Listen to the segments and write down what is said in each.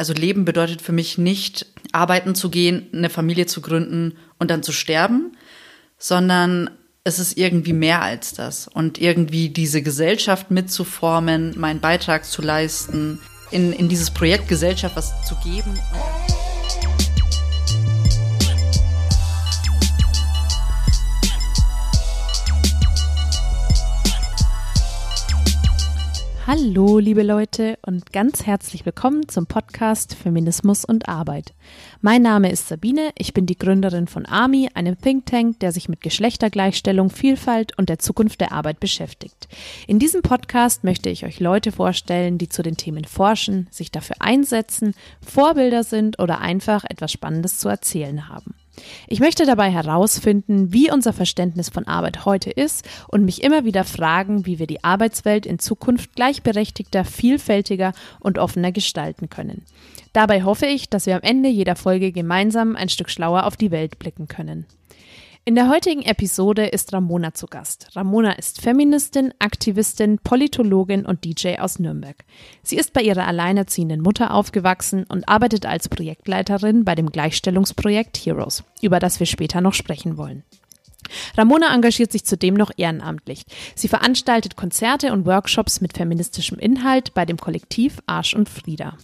Also Leben bedeutet für mich nicht, arbeiten zu gehen, eine Familie zu gründen und dann zu sterben, sondern es ist irgendwie mehr als das. Und irgendwie diese Gesellschaft mitzuformen, meinen Beitrag zu leisten, in, in dieses Projekt Gesellschaft was zu geben. Hallo, liebe Leute und ganz herzlich willkommen zum Podcast Feminismus und Arbeit. Mein Name ist Sabine, ich bin die Gründerin von AMI, einem Think Tank, der sich mit Geschlechtergleichstellung, Vielfalt und der Zukunft der Arbeit beschäftigt. In diesem Podcast möchte ich euch Leute vorstellen, die zu den Themen forschen, sich dafür einsetzen, Vorbilder sind oder einfach etwas Spannendes zu erzählen haben. Ich möchte dabei herausfinden, wie unser Verständnis von Arbeit heute ist und mich immer wieder fragen, wie wir die Arbeitswelt in Zukunft gleichberechtigter, vielfältiger und offener gestalten können. Dabei hoffe ich, dass wir am Ende jeder Folge gemeinsam ein Stück schlauer auf die Welt blicken können. In der heutigen Episode ist Ramona zu Gast. Ramona ist Feministin, Aktivistin, Politologin und DJ aus Nürnberg. Sie ist bei ihrer alleinerziehenden Mutter aufgewachsen und arbeitet als Projektleiterin bei dem Gleichstellungsprojekt Heroes, über das wir später noch sprechen wollen. Ramona engagiert sich zudem noch ehrenamtlich. Sie veranstaltet Konzerte und Workshops mit feministischem Inhalt bei dem Kollektiv Arsch und Frieda.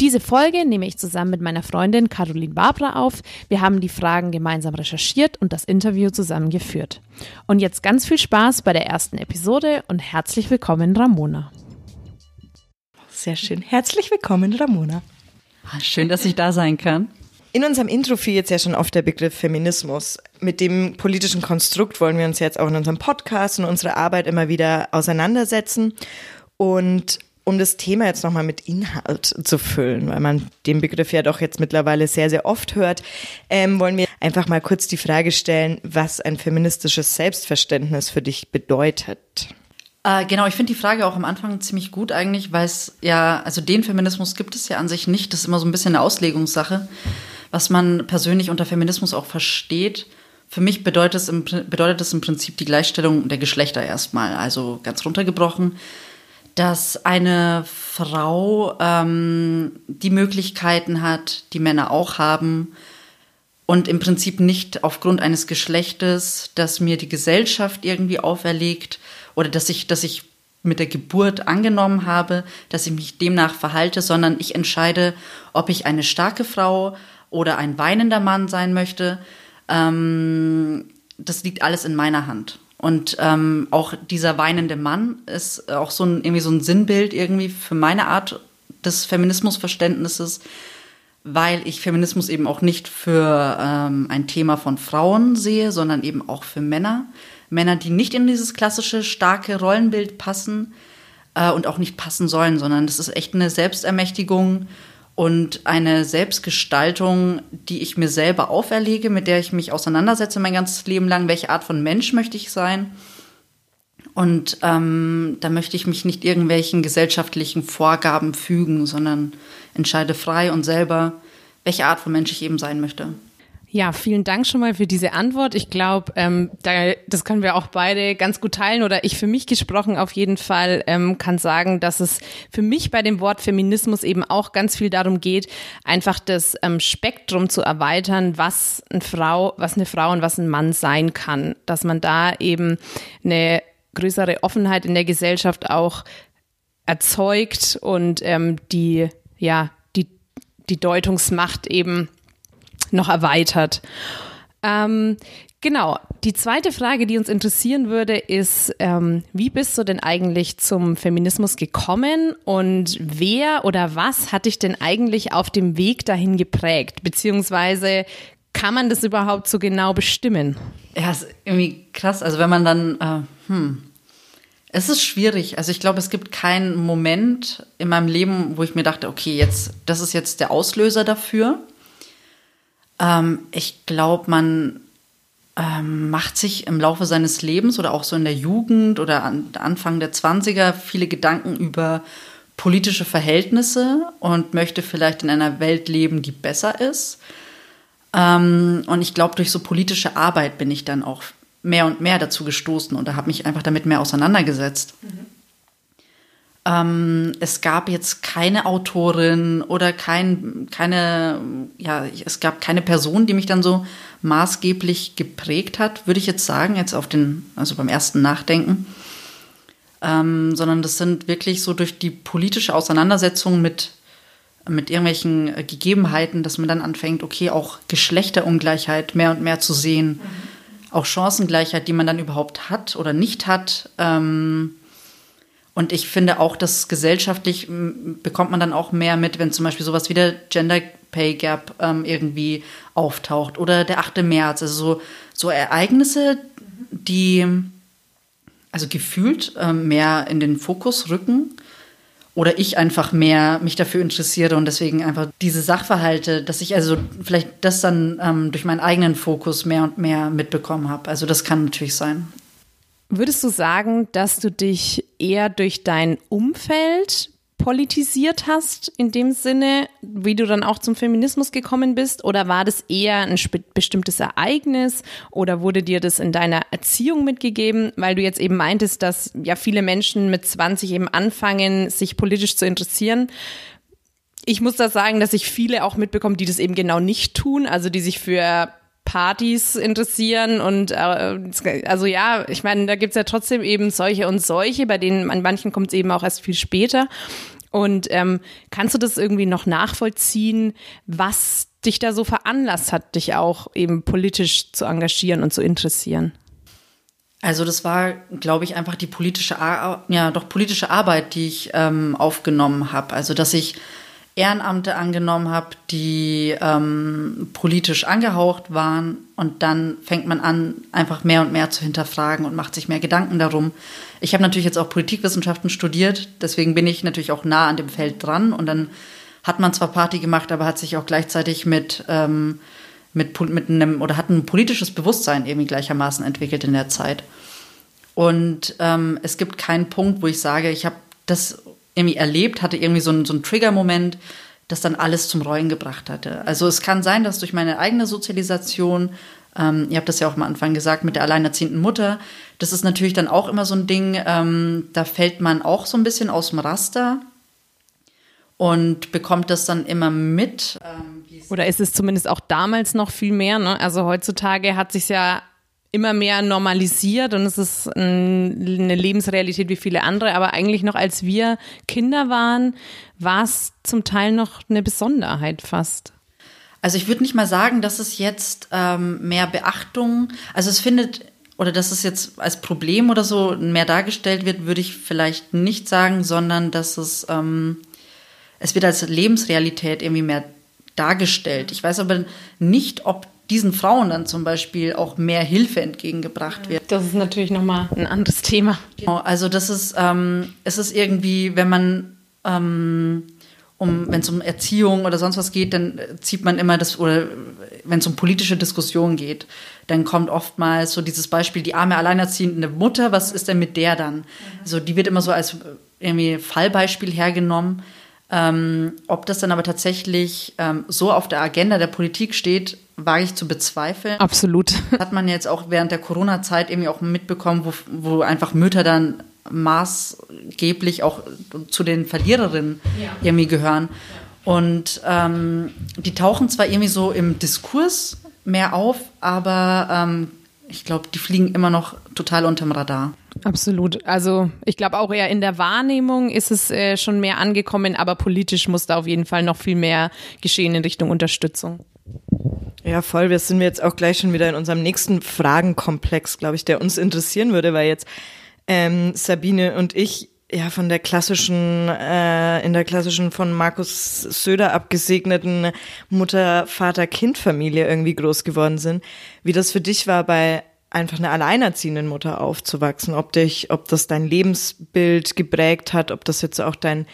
Diese Folge nehme ich zusammen mit meiner Freundin Caroline Barbara auf. Wir haben die Fragen gemeinsam recherchiert und das Interview zusammengeführt. Und jetzt ganz viel Spaß bei der ersten Episode und herzlich willkommen, Ramona. Sehr schön. Herzlich willkommen, Ramona. Ah, schön, dass ich da sein kann. In unserem Intro fiel jetzt ja schon oft der Begriff Feminismus. Mit dem politischen Konstrukt wollen wir uns jetzt auch in unserem Podcast und unserer Arbeit immer wieder auseinandersetzen. Und um das Thema jetzt nochmal mit Inhalt zu füllen, weil man den Begriff ja doch jetzt mittlerweile sehr, sehr oft hört, ähm, wollen wir einfach mal kurz die Frage stellen, was ein feministisches Selbstverständnis für dich bedeutet. Äh, genau, ich finde die Frage auch am Anfang ziemlich gut eigentlich, weil es ja, also den Feminismus gibt es ja an sich nicht. Das ist immer so ein bisschen eine Auslegungssache, was man persönlich unter Feminismus auch versteht. Für mich bedeutet es, im, bedeutet es im Prinzip die Gleichstellung der Geschlechter erstmal, also ganz runtergebrochen dass eine Frau ähm, die Möglichkeiten hat, die Männer auch haben und im Prinzip nicht aufgrund eines Geschlechtes, das mir die Gesellschaft irgendwie auferlegt oder dass ich, dass ich mit der Geburt angenommen habe, dass ich mich demnach verhalte, sondern ich entscheide, ob ich eine starke Frau oder ein weinender Mann sein möchte. Ähm, das liegt alles in meiner Hand. Und ähm, auch dieser weinende Mann ist auch so ein, irgendwie so ein Sinnbild irgendwie für meine Art des Feminismusverständnisses, weil ich Feminismus eben auch nicht für ähm, ein Thema von Frauen sehe, sondern eben auch für Männer. Männer, die nicht in dieses klassische starke Rollenbild passen äh, und auch nicht passen sollen, sondern das ist echt eine Selbstermächtigung und eine Selbstgestaltung, die ich mir selber auferlege, mit der ich mich auseinandersetze mein ganzes Leben lang. Welche Art von Mensch möchte ich sein? Und ähm, da möchte ich mich nicht irgendwelchen gesellschaftlichen Vorgaben fügen, sondern entscheide frei und selber, welche Art von Mensch ich eben sein möchte. Ja, vielen Dank schon mal für diese Antwort. Ich glaube, ähm, da, das können wir auch beide ganz gut teilen oder ich für mich gesprochen auf jeden Fall ähm, kann sagen, dass es für mich bei dem Wort Feminismus eben auch ganz viel darum geht, einfach das ähm, Spektrum zu erweitern, was eine Frau, was eine Frau und was ein Mann sein kann, dass man da eben eine größere Offenheit in der Gesellschaft auch erzeugt und ähm, die ja die die Deutungsmacht eben noch erweitert. Ähm, genau. Die zweite Frage, die uns interessieren würde, ist, ähm, wie bist du denn eigentlich zum Feminismus gekommen und wer oder was hat dich denn eigentlich auf dem Weg dahin geprägt? Beziehungsweise kann man das überhaupt so genau bestimmen? Ja, ist irgendwie krass. Also wenn man dann, äh, hm, es ist schwierig. Also ich glaube, es gibt keinen Moment in meinem Leben, wo ich mir dachte, okay, jetzt, das ist jetzt der Auslöser dafür. Ähm, ich glaube, man ähm, macht sich im Laufe seines Lebens oder auch so in der Jugend oder an Anfang der 20er viele Gedanken über politische Verhältnisse und möchte vielleicht in einer Welt leben, die besser ist. Ähm, und ich glaube, durch so politische Arbeit bin ich dann auch mehr und mehr dazu gestoßen und habe mich einfach damit mehr auseinandergesetzt. Mhm. Ähm, es gab jetzt keine Autorin oder kein, keine, ja, es gab keine Person, die mich dann so maßgeblich geprägt hat, würde ich jetzt sagen, jetzt auf den, also beim ersten Nachdenken. Ähm, sondern das sind wirklich so durch die politische Auseinandersetzung mit, mit irgendwelchen Gegebenheiten, dass man dann anfängt, okay, auch Geschlechterungleichheit mehr und mehr zu sehen, mhm. auch Chancengleichheit, die man dann überhaupt hat oder nicht hat. Ähm, und ich finde auch, dass gesellschaftlich bekommt man dann auch mehr mit, wenn zum Beispiel sowas wie der Gender Pay Gap ähm, irgendwie auftaucht oder der 8. März. Also so, so Ereignisse, die also gefühlt ähm, mehr in den Fokus rücken oder ich einfach mehr mich dafür interessiere und deswegen einfach diese Sachverhalte, dass ich also vielleicht das dann ähm, durch meinen eigenen Fokus mehr und mehr mitbekommen habe. Also das kann natürlich sein. Würdest du sagen, dass du dich eher durch dein Umfeld politisiert hast, in dem Sinne, wie du dann auch zum Feminismus gekommen bist? Oder war das eher ein bestimmtes Ereignis oder wurde dir das in deiner Erziehung mitgegeben? Weil du jetzt eben meintest, dass ja viele Menschen mit 20 eben anfangen, sich politisch zu interessieren. Ich muss da sagen, dass ich viele auch mitbekomme, die das eben genau nicht tun, also die sich für Partys interessieren und äh, also ja, ich meine, da gibt's ja trotzdem eben solche und solche, bei denen an manchen kommt es eben auch erst viel später. Und ähm, kannst du das irgendwie noch nachvollziehen, was dich da so veranlasst hat, dich auch eben politisch zu engagieren und zu interessieren? Also das war, glaube ich, einfach die politische, Ar ja, doch politische Arbeit, die ich ähm, aufgenommen habe. Also dass ich Ehrenamte angenommen habe, die ähm, politisch angehaucht waren. Und dann fängt man an, einfach mehr und mehr zu hinterfragen und macht sich mehr Gedanken darum. Ich habe natürlich jetzt auch Politikwissenschaften studiert, deswegen bin ich natürlich auch nah an dem Feld dran. Und dann hat man zwar Party gemacht, aber hat sich auch gleichzeitig mit, ähm, mit, mit einem oder hat ein politisches Bewusstsein irgendwie gleichermaßen entwickelt in der Zeit. Und ähm, es gibt keinen Punkt, wo ich sage, ich habe das irgendwie erlebt, hatte irgendwie so einen, so einen Trigger-Moment, das dann alles zum Rollen gebracht hatte. Also es kann sein, dass durch meine eigene Sozialisation, ähm, ihr habt das ja auch am Anfang gesagt, mit der alleinerziehenden Mutter, das ist natürlich dann auch immer so ein Ding, ähm, da fällt man auch so ein bisschen aus dem Raster und bekommt das dann immer mit. Ähm, Oder ist es zumindest auch damals noch viel mehr? Ne? Also heutzutage hat sich ja immer mehr normalisiert und es ist eine Lebensrealität wie viele andere. Aber eigentlich noch als wir Kinder waren, war es zum Teil noch eine Besonderheit fast. Also ich würde nicht mal sagen, dass es jetzt ähm, mehr Beachtung, also es findet oder dass es jetzt als Problem oder so mehr dargestellt wird, würde ich vielleicht nicht sagen, sondern dass es ähm, es wird als Lebensrealität irgendwie mehr dargestellt. Ich weiß aber nicht, ob diesen Frauen dann zum Beispiel auch mehr Hilfe entgegengebracht wird. Das ist natürlich nochmal ein anderes Thema. Genau, also das ist, ähm, es ist irgendwie, wenn man ähm, um, wenn es um Erziehung oder sonst was geht, dann zieht man immer das, oder wenn es um politische Diskussionen geht, dann kommt oftmals so dieses Beispiel, die arme alleinerziehende Mutter, was ist denn mit der dann? Mhm. Also die wird immer so als irgendwie Fallbeispiel hergenommen. Ähm, ob das dann aber tatsächlich ähm, so auf der Agenda der Politik steht, wage ich zu bezweifeln. Absolut. Hat man jetzt auch während der Corona-Zeit irgendwie auch mitbekommen, wo, wo einfach Mütter dann maßgeblich auch zu den Verliererinnen ja. irgendwie gehören. Und ähm, die tauchen zwar irgendwie so im Diskurs mehr auf, aber ähm, ich glaube, die fliegen immer noch total unterm Radar. Absolut. Also ich glaube auch eher in der Wahrnehmung ist es äh, schon mehr angekommen, aber politisch muss da auf jeden Fall noch viel mehr geschehen in Richtung Unterstützung. Ja, voll. Wir sind jetzt auch gleich schon wieder in unserem nächsten Fragenkomplex, glaube ich, der uns interessieren würde, weil jetzt ähm, Sabine und ich ja von der klassischen, äh, in der klassischen von Markus Söder abgesegneten Mutter, Vater, Kind-Familie irgendwie groß geworden sind. Wie das für dich war, bei einfach einer alleinerziehenden Mutter aufzuwachsen, ob dich, ob das dein Lebensbild geprägt hat, ob das jetzt auch dein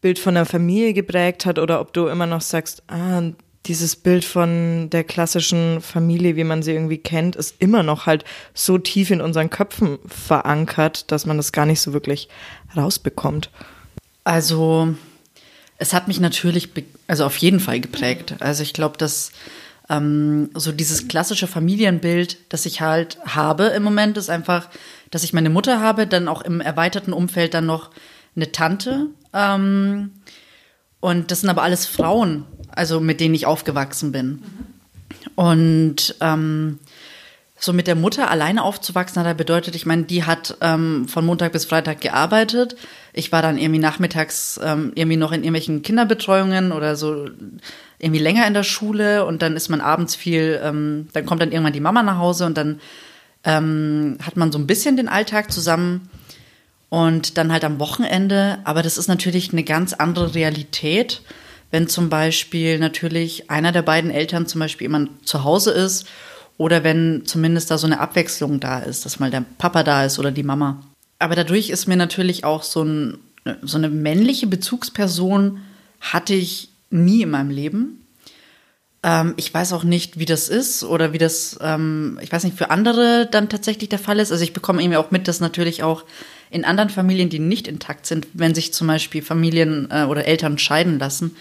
Bild von der Familie geprägt hat oder ob du immer noch sagst, ah, dieses Bild von der klassischen Familie, wie man sie irgendwie kennt, ist immer noch halt so tief in unseren Köpfen verankert, dass man das gar nicht so wirklich rausbekommt. Also, es hat mich natürlich, also auf jeden Fall geprägt. Also ich glaube, dass ähm, so dieses klassische Familienbild, das ich halt habe im Moment, ist einfach, dass ich meine Mutter habe, dann auch im erweiterten Umfeld dann noch eine Tante. Ähm, und das sind aber alles Frauen, also mit denen ich aufgewachsen bin. Und ähm, so mit der Mutter alleine aufzuwachsen hat bedeutet, ich meine, die hat ähm, von Montag bis Freitag gearbeitet. Ich war dann irgendwie nachmittags ähm, irgendwie noch in irgendwelchen Kinderbetreuungen oder so irgendwie länger in der Schule und dann ist man abends viel, ähm, dann kommt dann irgendwann die Mama nach Hause und dann ähm, hat man so ein bisschen den Alltag zusammen und dann halt am Wochenende. Aber das ist natürlich eine ganz andere Realität, wenn zum Beispiel natürlich einer der beiden Eltern zum Beispiel immer zu Hause ist oder wenn zumindest da so eine Abwechslung da ist, dass mal der Papa da ist oder die Mama. Aber dadurch ist mir natürlich auch so, ein, so eine männliche Bezugsperson hatte ich nie in meinem Leben. Ähm, ich weiß auch nicht, wie das ist oder wie das, ähm, ich weiß nicht, für andere dann tatsächlich der Fall ist. Also ich bekomme irgendwie auch mit, dass natürlich auch in anderen Familien, die nicht intakt sind, wenn sich zum Beispiel Familien äh, oder Eltern scheiden lassen,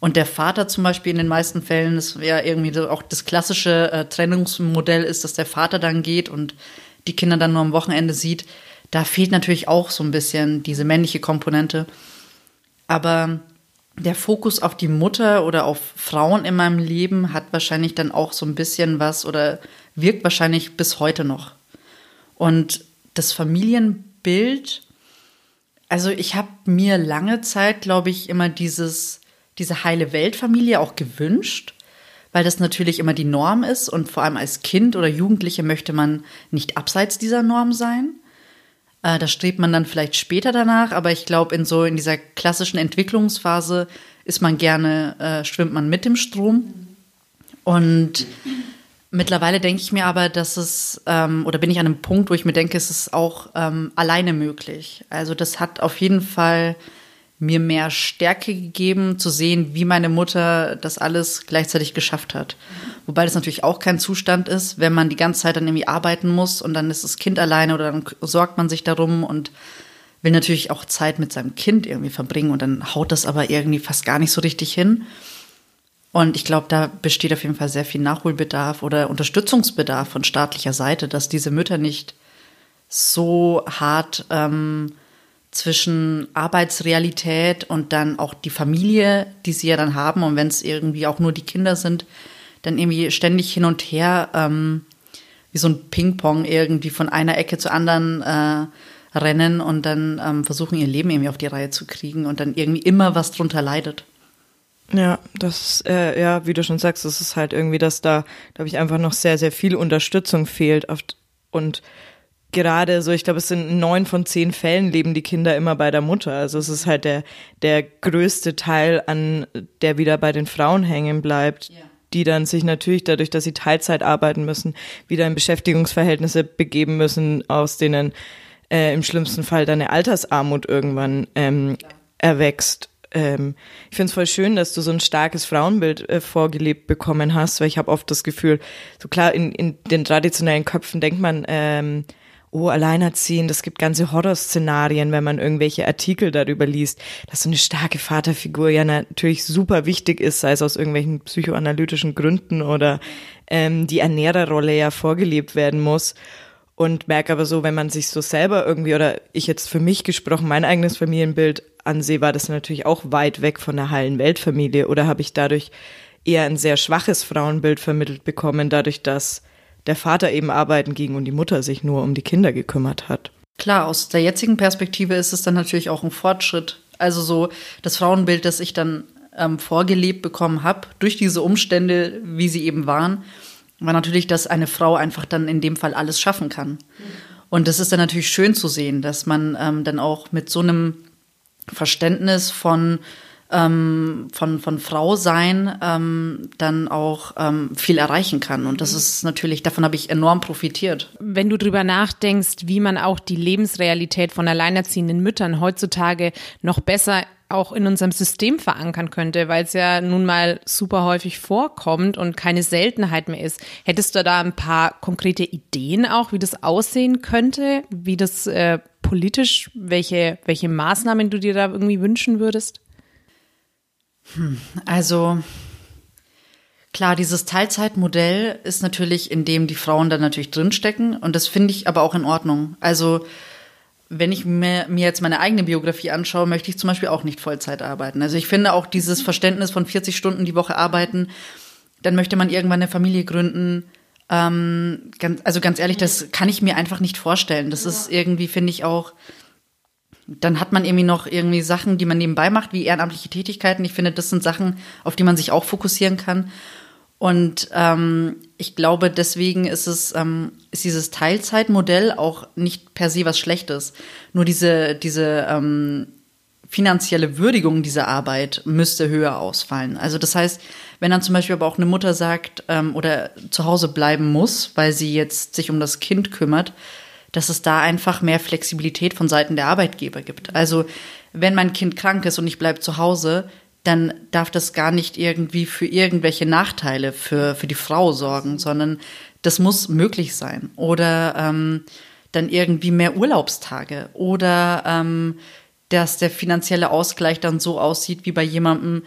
und der Vater zum Beispiel in den meisten Fällen, das wäre irgendwie auch das klassische äh, Trennungsmodell ist, dass der Vater dann geht und die Kinder dann nur am Wochenende sieht. Da fehlt natürlich auch so ein bisschen diese männliche Komponente. Aber der Fokus auf die Mutter oder auf Frauen in meinem Leben hat wahrscheinlich dann auch so ein bisschen was oder wirkt wahrscheinlich bis heute noch. Und das Familienbild, also ich habe mir lange Zeit, glaube ich, immer dieses, diese heile Weltfamilie auch gewünscht, weil das natürlich immer die Norm ist und vor allem als Kind oder Jugendliche möchte man nicht abseits dieser Norm sein. Äh, da strebt man dann vielleicht später danach, aber ich glaube, in so in dieser klassischen Entwicklungsphase ist man gerne, äh, schwimmt man mit dem Strom. Und mittlerweile denke ich mir aber, dass es, ähm, oder bin ich an einem Punkt, wo ich mir denke, es ist auch ähm, alleine möglich. Also das hat auf jeden Fall mir mehr Stärke gegeben, zu sehen, wie meine Mutter das alles gleichzeitig geschafft hat. Wobei das natürlich auch kein Zustand ist, wenn man die ganze Zeit dann irgendwie arbeiten muss und dann ist das Kind alleine oder dann sorgt man sich darum und will natürlich auch Zeit mit seinem Kind irgendwie verbringen und dann haut das aber irgendwie fast gar nicht so richtig hin. Und ich glaube, da besteht auf jeden Fall sehr viel Nachholbedarf oder Unterstützungsbedarf von staatlicher Seite, dass diese Mütter nicht so hart ähm, zwischen Arbeitsrealität und dann auch die Familie, die sie ja dann haben und wenn es irgendwie auch nur die Kinder sind, dann irgendwie ständig hin und her ähm, wie so ein Ping-Pong irgendwie von einer Ecke zur anderen äh, rennen und dann ähm, versuchen ihr Leben irgendwie auf die Reihe zu kriegen und dann irgendwie immer was drunter leidet. Ja, das, äh, ja, wie du schon sagst, das ist halt irgendwie, dass da, glaube ich, einfach noch sehr, sehr viel Unterstützung fehlt oft und gerade so, ich glaube, es sind neun von zehn Fällen leben die Kinder immer bei der Mutter. Also es ist halt der, der größte Teil an, der wieder bei den Frauen hängen bleibt. Ja. die dann sich natürlich dadurch, dass sie Teilzeit arbeiten müssen, wieder in Beschäftigungsverhältnisse begeben müssen, aus denen äh, im schlimmsten Fall dann eine Altersarmut irgendwann ähm, erwächst. Ähm, ich finde es voll schön, dass du so ein starkes Frauenbild äh, vorgelebt bekommen hast, weil ich habe oft das Gefühl, so klar, in, in den traditionellen Köpfen denkt man, ähm, oh, alleinerziehend, es gibt ganze Horrorszenarien, wenn man irgendwelche Artikel darüber liest, dass so eine starke Vaterfigur ja natürlich super wichtig ist, sei es aus irgendwelchen psychoanalytischen Gründen oder ähm, die Ernährerrolle ja vorgelebt werden muss. Und merke aber so, wenn man sich so selber irgendwie, oder ich jetzt für mich gesprochen, mein eigenes Familienbild ansehe, war das natürlich auch weit weg von der heilen Weltfamilie. Oder habe ich dadurch eher ein sehr schwaches Frauenbild vermittelt bekommen, dadurch, dass der Vater eben arbeiten ging und die Mutter sich nur um die Kinder gekümmert hat. Klar, aus der jetzigen Perspektive ist es dann natürlich auch ein Fortschritt. Also so das Frauenbild, das ich dann ähm, vorgelebt bekommen habe, durch diese Umstände, wie sie eben waren, war natürlich, dass eine Frau einfach dann in dem Fall alles schaffen kann. Und das ist dann natürlich schön zu sehen, dass man ähm, dann auch mit so einem Verständnis von ähm, von, von Frau sein ähm, dann auch ähm, viel erreichen kann. Und das ist natürlich, davon habe ich enorm profitiert. Wenn du drüber nachdenkst, wie man auch die Lebensrealität von alleinerziehenden Müttern heutzutage noch besser auch in unserem System verankern könnte, weil es ja nun mal super häufig vorkommt und keine Seltenheit mehr ist. Hättest du da ein paar konkrete Ideen auch, wie das aussehen könnte, wie das äh, politisch, welche, welche Maßnahmen du dir da irgendwie wünschen würdest? Hm, also klar, dieses Teilzeitmodell ist natürlich, in dem die Frauen dann natürlich drinstecken und das finde ich aber auch in Ordnung. Also wenn ich mir, mir jetzt meine eigene Biografie anschaue, möchte ich zum Beispiel auch nicht Vollzeit arbeiten. Also ich finde auch dieses Verständnis von 40 Stunden die Woche arbeiten, dann möchte man irgendwann eine Familie gründen. Ähm, ganz, also ganz ehrlich, das kann ich mir einfach nicht vorstellen. Das ist irgendwie, finde ich auch, dann hat man irgendwie noch irgendwie Sachen, die man nebenbei macht, wie ehrenamtliche Tätigkeiten. Ich finde, das sind Sachen, auf die man sich auch fokussieren kann. Und ähm, ich glaube, deswegen ist es ähm, ist dieses Teilzeitmodell auch nicht per se was Schlechtes. Nur diese diese ähm, finanzielle Würdigung dieser Arbeit müsste höher ausfallen. Also das heißt, wenn dann zum Beispiel aber auch eine Mutter sagt ähm, oder zu Hause bleiben muss, weil sie jetzt sich um das Kind kümmert, dass es da einfach mehr Flexibilität von Seiten der Arbeitgeber gibt. Also wenn mein Kind krank ist und ich bleibe zu Hause, dann darf das gar nicht irgendwie für irgendwelche Nachteile für, für die Frau sorgen, sondern das muss möglich sein. Oder ähm, dann irgendwie mehr Urlaubstage oder ähm, dass der finanzielle Ausgleich dann so aussieht wie bei jemandem,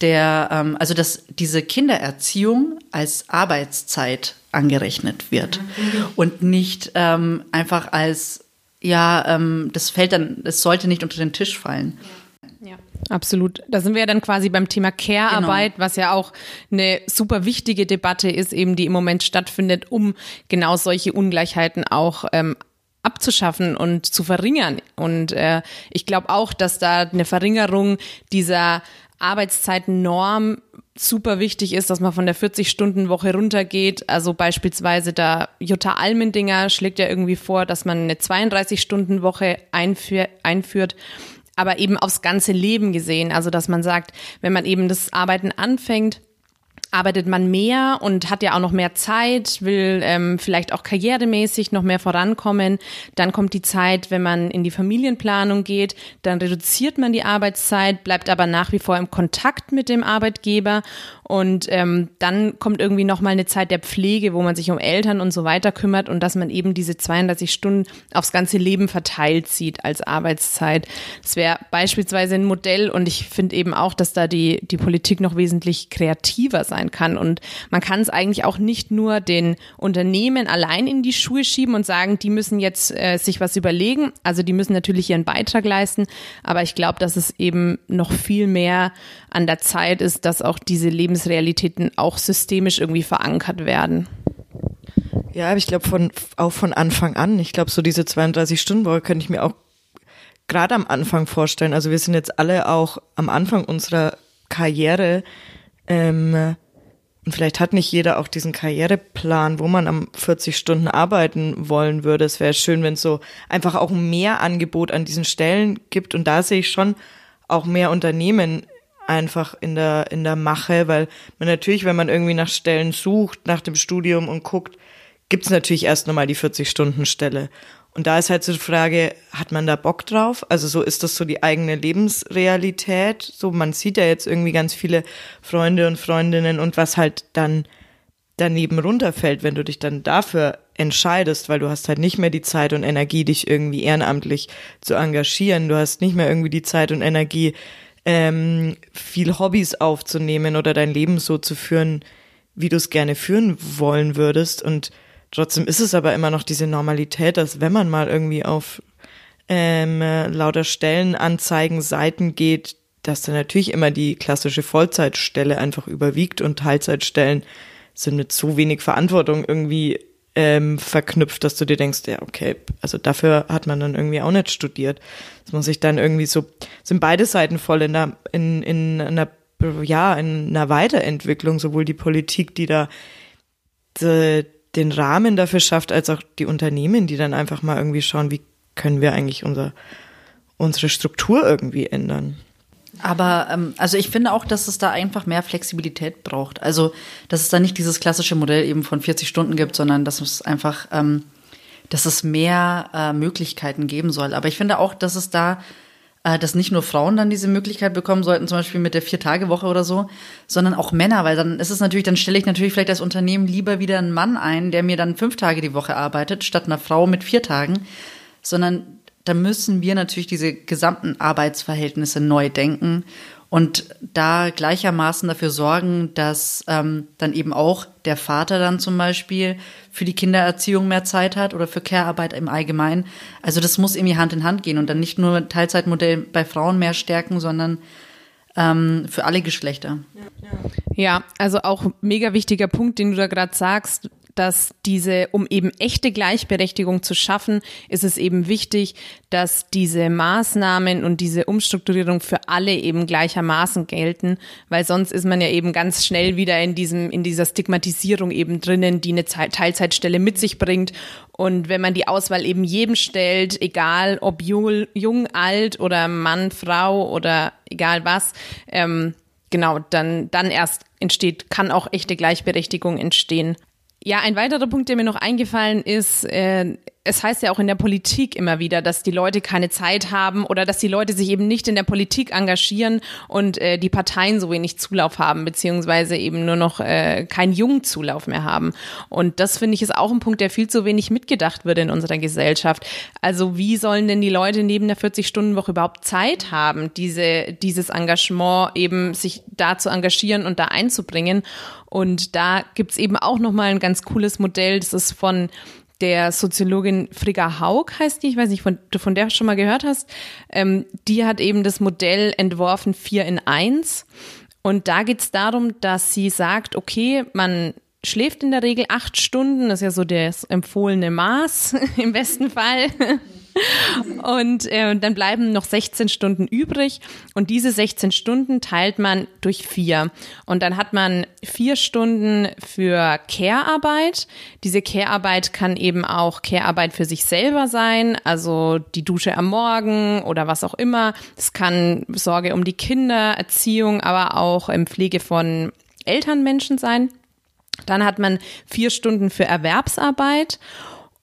der, ähm, also dass diese Kindererziehung als Arbeitszeit angerechnet wird mhm. und nicht ähm, einfach als, ja, ähm, das fällt dann, es sollte nicht unter den Tisch fallen. Ja. Absolut. Da sind wir ja dann quasi beim Thema Care-Arbeit, genau. was ja auch eine super wichtige Debatte ist, eben die im Moment stattfindet, um genau solche Ungleichheiten auch ähm, abzuschaffen und zu verringern. Und äh, ich glaube auch, dass da eine Verringerung dieser Arbeitszeitnorm super wichtig ist, dass man von der 40-Stunden-Woche runtergeht. Also beispielsweise da Jutta Almendinger schlägt ja irgendwie vor, dass man eine 32-Stunden-Woche einführ einführt aber eben aufs ganze Leben gesehen. Also dass man sagt, wenn man eben das Arbeiten anfängt, arbeitet man mehr und hat ja auch noch mehr Zeit, will ähm, vielleicht auch karrieremäßig noch mehr vorankommen. Dann kommt die Zeit, wenn man in die Familienplanung geht, dann reduziert man die Arbeitszeit, bleibt aber nach wie vor im Kontakt mit dem Arbeitgeber und ähm, dann kommt irgendwie noch mal eine Zeit der Pflege, wo man sich um Eltern und so weiter kümmert und dass man eben diese 32 Stunden aufs ganze Leben verteilt sieht als Arbeitszeit. Das wäre beispielsweise ein Modell und ich finde eben auch, dass da die, die Politik noch wesentlich kreativer sein kann. Und man kann es eigentlich auch nicht nur den Unternehmen allein in die Schuhe schieben und sagen, die müssen jetzt äh, sich was überlegen. Also die müssen natürlich ihren Beitrag leisten. Aber ich glaube, dass es eben noch viel mehr an der Zeit ist, dass auch diese Lebensrealitäten auch systemisch irgendwie verankert werden. Ja, aber ich glaube von auch von Anfang an. Ich glaube, so diese 32-Stunden-Woche könnte ich mir auch gerade am Anfang vorstellen. Also wir sind jetzt alle auch am Anfang unserer Karriere. Ähm, und vielleicht hat nicht jeder auch diesen Karriereplan, wo man am 40 Stunden arbeiten wollen würde. Es wäre schön, wenn es so einfach auch mehr Angebot an diesen Stellen gibt. Und da sehe ich schon auch mehr Unternehmen einfach in der, in der Mache, weil man natürlich, wenn man irgendwie nach Stellen sucht, nach dem Studium und guckt, gibt es natürlich erst nochmal die 40-Stunden-Stelle. Und da ist halt so die Frage, hat man da Bock drauf? Also so ist das so die eigene Lebensrealität. So, man sieht ja jetzt irgendwie ganz viele Freunde und Freundinnen und was halt dann daneben runterfällt, wenn du dich dann dafür entscheidest, weil du hast halt nicht mehr die Zeit und Energie, dich irgendwie ehrenamtlich zu engagieren. Du hast nicht mehr irgendwie die Zeit und Energie, ähm, viel Hobbys aufzunehmen oder dein Leben so zu führen, wie du es gerne führen wollen würdest. Und trotzdem ist es aber immer noch diese Normalität, dass wenn man mal irgendwie auf ähm, lauter Stellenanzeigen, Seiten geht, dass dann natürlich immer die klassische Vollzeitstelle einfach überwiegt und Teilzeitstellen sind mit so wenig Verantwortung irgendwie ähm, verknüpft, dass du dir denkst, ja, okay, also dafür hat man dann irgendwie auch nicht studiert. Das muss ich dann irgendwie so, sind beide Seiten voll in, der, in, in einer, ja, in einer Weiterentwicklung, sowohl die Politik, die da die, den Rahmen dafür schafft, als auch die Unternehmen, die dann einfach mal irgendwie schauen, wie können wir eigentlich unser, unsere Struktur irgendwie ändern. Aber ähm, also ich finde auch, dass es da einfach mehr Flexibilität braucht. Also dass es da nicht dieses klassische Modell eben von 40 Stunden gibt, sondern dass es einfach, ähm, dass es mehr äh, Möglichkeiten geben soll. Aber ich finde auch, dass es da, äh, dass nicht nur Frauen dann diese Möglichkeit bekommen sollten, zum Beispiel mit der Vier-Tage-Woche oder so, sondern auch Männer, weil dann ist es natürlich, dann stelle ich natürlich vielleicht als Unternehmen lieber wieder einen Mann ein, der mir dann fünf Tage die Woche arbeitet, statt einer Frau mit vier Tagen, sondern da müssen wir natürlich diese gesamten Arbeitsverhältnisse neu denken. und da gleichermaßen dafür sorgen, dass ähm, dann eben auch der Vater dann zum Beispiel für die Kindererziehung mehr Zeit hat oder für Care-Arbeit im Allgemeinen. Also das muss irgendwie Hand in Hand gehen und dann nicht nur Teilzeitmodell bei Frauen mehr stärken, sondern ähm, für alle Geschlechter. Ja, also auch mega wichtiger Punkt, den du da gerade sagst, dass diese, um eben echte Gleichberechtigung zu schaffen, ist es eben wichtig, dass diese Maßnahmen und diese Umstrukturierung für alle eben gleichermaßen gelten, weil sonst ist man ja eben ganz schnell wieder in diesem, in dieser Stigmatisierung eben drinnen, die eine Teilzeitstelle mit sich bringt. Und wenn man die Auswahl eben jedem stellt, egal ob jung, alt oder Mann, Frau oder egal was, ähm, genau, dann, dann erst entsteht, kann auch echte Gleichberechtigung entstehen. Ja, ein weiterer Punkt, der mir noch eingefallen ist, äh, es heißt ja auch in der Politik immer wieder, dass die Leute keine Zeit haben oder dass die Leute sich eben nicht in der Politik engagieren und äh, die Parteien so wenig Zulauf haben, beziehungsweise eben nur noch äh, keinen jungen Zulauf mehr haben. Und das finde ich ist auch ein Punkt, der viel zu wenig mitgedacht wird in unserer Gesellschaft. Also wie sollen denn die Leute neben der 40-Stunden-Woche überhaupt Zeit haben, diese, dieses Engagement eben sich da zu engagieren und da einzubringen? Und da gibt's eben auch nochmal ein ganz cooles Modell, das ist von der Soziologin Frigga Haug heißt die, ich weiß nicht, von, du von der schon mal gehört hast, ähm, die hat eben das Modell entworfen 4 in 1. Und da geht es darum, dass sie sagt, okay, man schläft in der Regel acht Stunden, das ist ja so das empfohlene Maß im besten Fall. Und äh, dann bleiben noch 16 Stunden übrig und diese 16 Stunden teilt man durch vier. Und dann hat man vier Stunden für Care-Arbeit. Diese Care-Arbeit kann eben auch Care-Arbeit für sich selber sein, also die Dusche am Morgen oder was auch immer. Es kann Sorge um die Kinder, Erziehung, aber auch im Pflege von Elternmenschen sein. Dann hat man vier Stunden für Erwerbsarbeit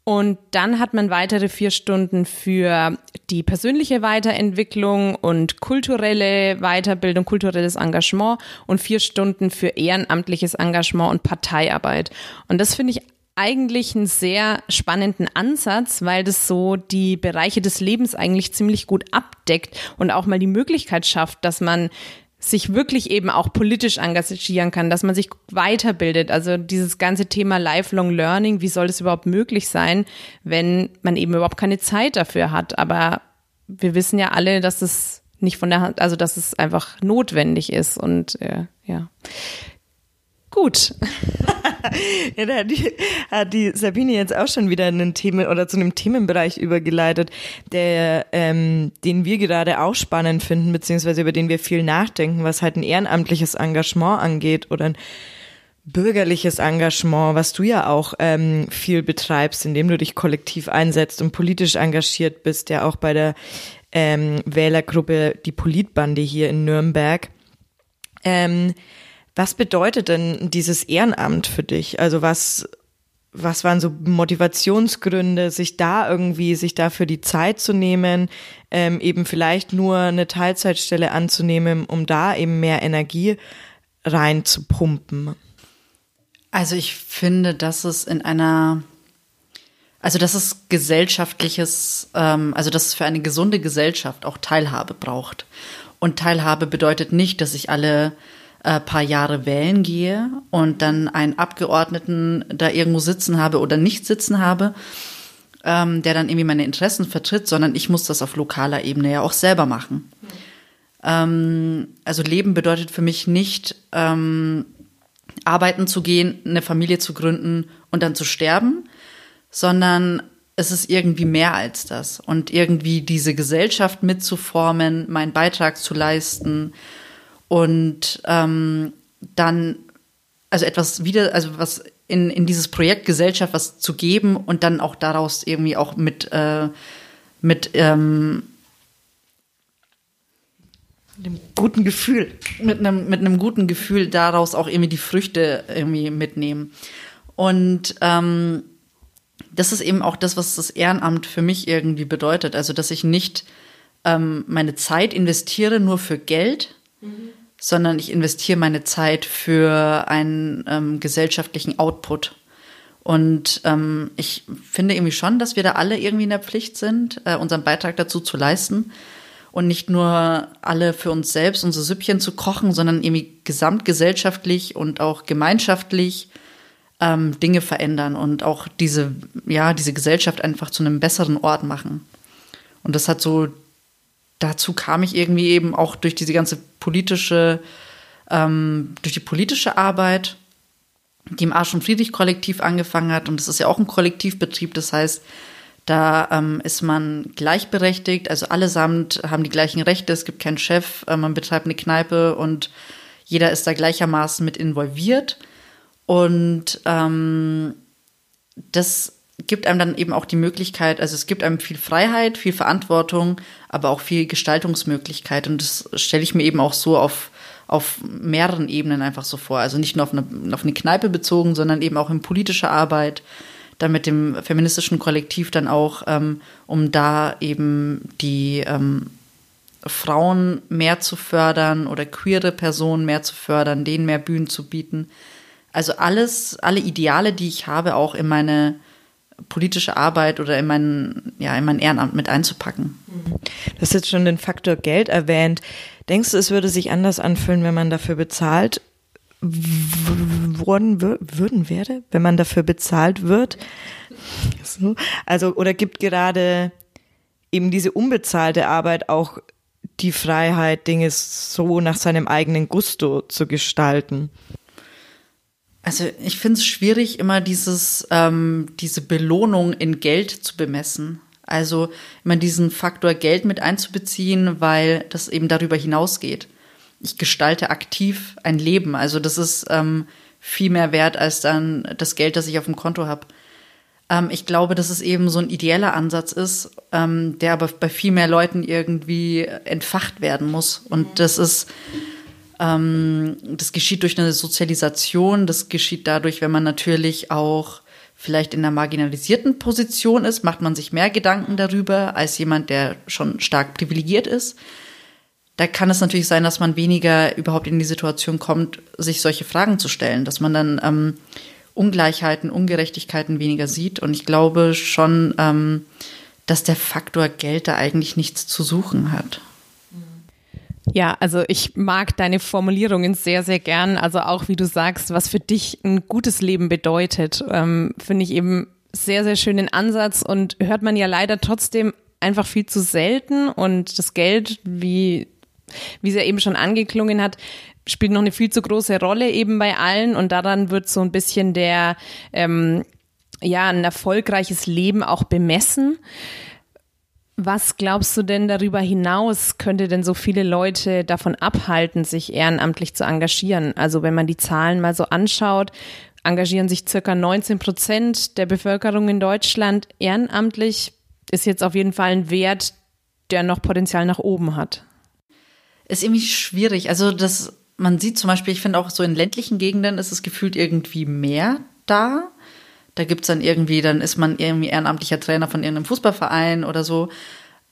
und dann hat man weitere vier Stunden für die persönliche Weiterentwicklung und kulturelle Weiterbildung, kulturelles Engagement und vier Stunden für ehrenamtliches Engagement und Parteiarbeit. Und das finde ich eigentlich einen sehr spannenden Ansatz, weil das so die Bereiche des Lebens eigentlich ziemlich gut abdeckt und auch mal die Möglichkeit schafft, dass man sich wirklich eben auch politisch engagieren kann, dass man sich weiterbildet. Also dieses ganze Thema Lifelong Learning, wie soll das überhaupt möglich sein, wenn man eben überhaupt keine Zeit dafür hat? Aber wir wissen ja alle, dass es nicht von der Hand, also dass es einfach notwendig ist und äh, ja. Gut. ja, da hat die, hat die Sabine jetzt auch schon wieder einen Themen oder zu einem Themenbereich übergeleitet, der, ähm, den wir gerade auch spannend finden, beziehungsweise über den wir viel nachdenken, was halt ein ehrenamtliches Engagement angeht oder ein bürgerliches Engagement, was du ja auch ähm, viel betreibst, indem du dich kollektiv einsetzt und politisch engagiert bist, ja auch bei der ähm, Wählergruppe Die Politbande hier in Nürnberg. Ähm, was bedeutet denn dieses Ehrenamt für dich? Also was, was waren so Motivationsgründe, sich da irgendwie, sich dafür die Zeit zu nehmen, ähm, eben vielleicht nur eine Teilzeitstelle anzunehmen, um da eben mehr Energie reinzupumpen? Also ich finde, dass es in einer, also dass es gesellschaftliches, ähm, also dass es für eine gesunde Gesellschaft auch Teilhabe braucht. Und Teilhabe bedeutet nicht, dass ich alle äh, paar Jahre wählen gehe und dann einen Abgeordneten da irgendwo sitzen habe oder nicht sitzen habe, ähm, der dann irgendwie meine Interessen vertritt, sondern ich muss das auf lokaler Ebene ja auch selber machen. Ähm, also Leben bedeutet für mich nicht, ähm, arbeiten zu gehen, eine Familie zu gründen und dann zu sterben, sondern es ist irgendwie mehr als das. Und irgendwie diese Gesellschaft mitzuformen, meinen Beitrag zu leisten und ähm, dann also etwas wieder, also was in, in dieses Projekt Gesellschaft was zu geben und dann auch daraus irgendwie auch mit, äh, mit ähm, einem guten Gefühl. Mit einem, mit einem guten Gefühl daraus auch irgendwie die Früchte irgendwie mitnehmen. Und ähm, das ist eben auch das, was das Ehrenamt für mich irgendwie bedeutet. Also, dass ich nicht ähm, meine Zeit investiere nur für Geld, mhm sondern ich investiere meine Zeit für einen ähm, gesellschaftlichen Output. Und ähm, ich finde irgendwie schon, dass wir da alle irgendwie in der Pflicht sind, äh, unseren Beitrag dazu zu leisten. und nicht nur alle für uns selbst unsere Süppchen zu kochen, sondern irgendwie gesamtgesellschaftlich und auch gemeinschaftlich ähm, Dinge verändern und auch diese, ja, diese Gesellschaft einfach zu einem besseren Ort machen. Und das hat so, dazu kam ich irgendwie eben auch durch diese ganze politische, ähm, durch die politische Arbeit, die im Arsch- und Friedrich-Kollektiv angefangen hat. Und das ist ja auch ein Kollektivbetrieb, das heißt, da ähm, ist man gleichberechtigt, also allesamt haben die gleichen Rechte, es gibt keinen Chef, äh, man betreibt eine Kneipe und jeder ist da gleichermaßen mit involviert. Und ähm, das gibt einem dann eben auch die Möglichkeit, also es gibt einem viel Freiheit, viel Verantwortung, aber auch viel Gestaltungsmöglichkeit. Und das stelle ich mir eben auch so auf, auf mehreren Ebenen einfach so vor. Also nicht nur auf eine, auf eine Kneipe bezogen, sondern eben auch in politischer Arbeit, dann mit dem feministischen Kollektiv dann auch, ähm, um da eben die ähm, Frauen mehr zu fördern oder queere Personen mehr zu fördern, denen mehr Bühnen zu bieten. Also alles, alle Ideale, die ich habe, auch in meine politische Arbeit oder in mein, ja, in mein Ehrenamt mit einzupacken. Du hast jetzt schon den Faktor Geld erwähnt. Denkst du, es würde sich anders anfühlen, wenn man dafür bezahlt worden würden werde, wenn man dafür bezahlt wird? So. Also, oder gibt gerade eben diese unbezahlte Arbeit auch die Freiheit, Dinge so nach seinem eigenen Gusto zu gestalten? Also ich finde es schwierig, immer dieses, ähm, diese Belohnung in Geld zu bemessen. Also immer diesen Faktor Geld mit einzubeziehen, weil das eben darüber hinausgeht. Ich gestalte aktiv ein Leben. Also das ist ähm, viel mehr wert als dann das Geld, das ich auf dem Konto habe. Ähm, ich glaube, dass es eben so ein ideeller Ansatz ist, ähm, der aber bei viel mehr Leuten irgendwie entfacht werden muss. Und das ist ähm, das geschieht durch eine Sozialisation, das geschieht dadurch, wenn man natürlich auch vielleicht in einer marginalisierten Position ist, macht man sich mehr Gedanken darüber als jemand, der schon stark privilegiert ist. Da kann es natürlich sein, dass man weniger überhaupt in die Situation kommt, sich solche Fragen zu stellen, dass man dann ähm, Ungleichheiten, Ungerechtigkeiten weniger sieht. Und ich glaube schon, ähm, dass der Faktor Geld da eigentlich nichts zu suchen hat. Ja, also ich mag deine Formulierungen sehr, sehr gern. Also auch wie du sagst, was für dich ein gutes Leben bedeutet, ähm, finde ich eben sehr, sehr schönen Ansatz und hört man ja leider trotzdem einfach viel zu selten und das Geld, wie, wie es ja eben schon angeklungen hat, spielt noch eine viel zu große Rolle eben bei allen und daran wird so ein bisschen der, ähm, ja, ein erfolgreiches Leben auch bemessen. Was glaubst du denn darüber hinaus könnte denn so viele Leute davon abhalten, sich ehrenamtlich zu engagieren? Also wenn man die Zahlen mal so anschaut, engagieren sich circa 19 Prozent der Bevölkerung in Deutschland ehrenamtlich. Ist jetzt auf jeden Fall ein Wert, der noch Potenzial nach oben hat. Ist irgendwie schwierig. Also das, man sieht zum Beispiel, ich finde auch so in ländlichen Gegenden ist es gefühlt irgendwie mehr da. Da gibt es dann irgendwie, dann ist man irgendwie ehrenamtlicher Trainer von irgendeinem Fußballverein oder so.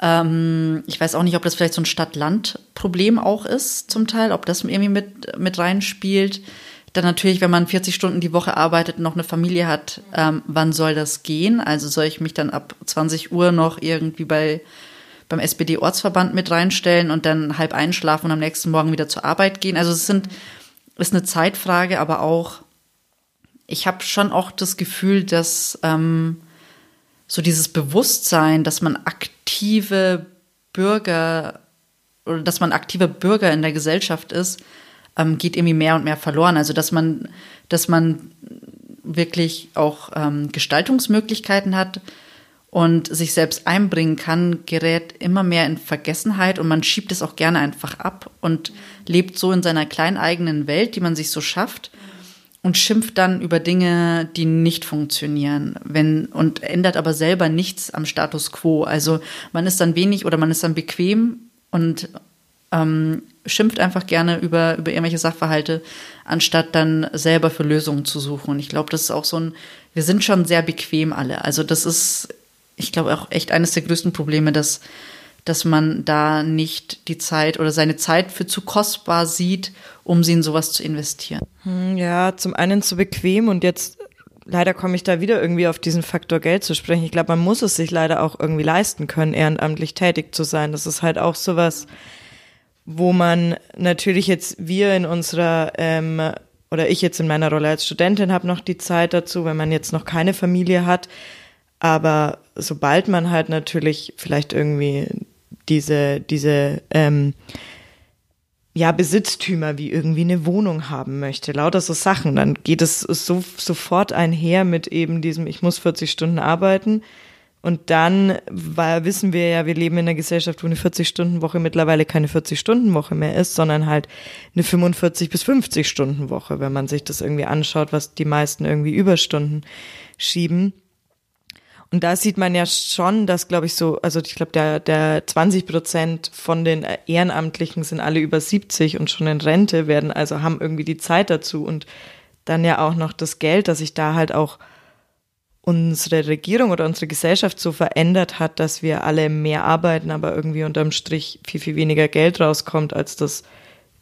Ähm, ich weiß auch nicht, ob das vielleicht so ein Stadt-Land-Problem auch ist, zum Teil, ob das irgendwie mit, mit reinspielt. Dann natürlich, wenn man 40 Stunden die Woche arbeitet und noch eine Familie hat, ähm, wann soll das gehen? Also soll ich mich dann ab 20 Uhr noch irgendwie bei beim SPD-Ortsverband mit reinstellen und dann halb einschlafen und am nächsten Morgen wieder zur Arbeit gehen. Also es sind, ist eine Zeitfrage, aber auch ich habe schon auch das Gefühl, dass ähm, so dieses Bewusstsein, dass man aktive Bürger oder dass man aktiver Bürger in der Gesellschaft ist, ähm, geht irgendwie mehr und mehr verloren. Also dass man, dass man wirklich auch ähm, Gestaltungsmöglichkeiten hat und sich selbst einbringen kann, gerät immer mehr in Vergessenheit und man schiebt es auch gerne einfach ab und lebt so in seiner kleinen eigenen Welt, die man sich so schafft und schimpft dann über Dinge, die nicht funktionieren, wenn und ändert aber selber nichts am Status quo. Also man ist dann wenig oder man ist dann bequem und ähm, schimpft einfach gerne über über irgendwelche Sachverhalte, anstatt dann selber für Lösungen zu suchen. Und ich glaube, das ist auch so ein, wir sind schon sehr bequem alle. Also das ist, ich glaube auch echt eines der größten Probleme, dass dass man da nicht die Zeit oder seine Zeit für zu kostbar sieht, um sie in sowas zu investieren. Hm, ja, zum einen zu bequem und jetzt leider komme ich da wieder irgendwie auf diesen Faktor Geld zu sprechen. Ich glaube, man muss es sich leider auch irgendwie leisten können, ehrenamtlich tätig zu sein. Das ist halt auch sowas, wo man natürlich jetzt wir in unserer ähm, oder ich jetzt in meiner Rolle als Studentin habe noch die Zeit dazu, wenn man jetzt noch keine Familie hat. Aber sobald man halt natürlich vielleicht irgendwie diese, diese ähm, ja, Besitztümer wie irgendwie eine Wohnung haben möchte, lauter so Sachen, dann geht es so, sofort einher mit eben diesem, ich muss 40 Stunden arbeiten. Und dann, weil wissen wir ja, wir leben in einer Gesellschaft, wo eine 40-Stunden-Woche mittlerweile keine 40-Stunden-Woche mehr ist, sondern halt eine 45 bis 50-Stunden-Woche, wenn man sich das irgendwie anschaut, was die meisten irgendwie Überstunden schieben. Und da sieht man ja schon, dass, glaube ich, so, also ich glaube, der, der 20 Prozent von den Ehrenamtlichen sind alle über 70 und schon in Rente werden, also haben irgendwie die Zeit dazu und dann ja auch noch das Geld, dass sich da halt auch unsere Regierung oder unsere Gesellschaft so verändert hat, dass wir alle mehr arbeiten, aber irgendwie unterm Strich viel, viel weniger Geld rauskommt, als das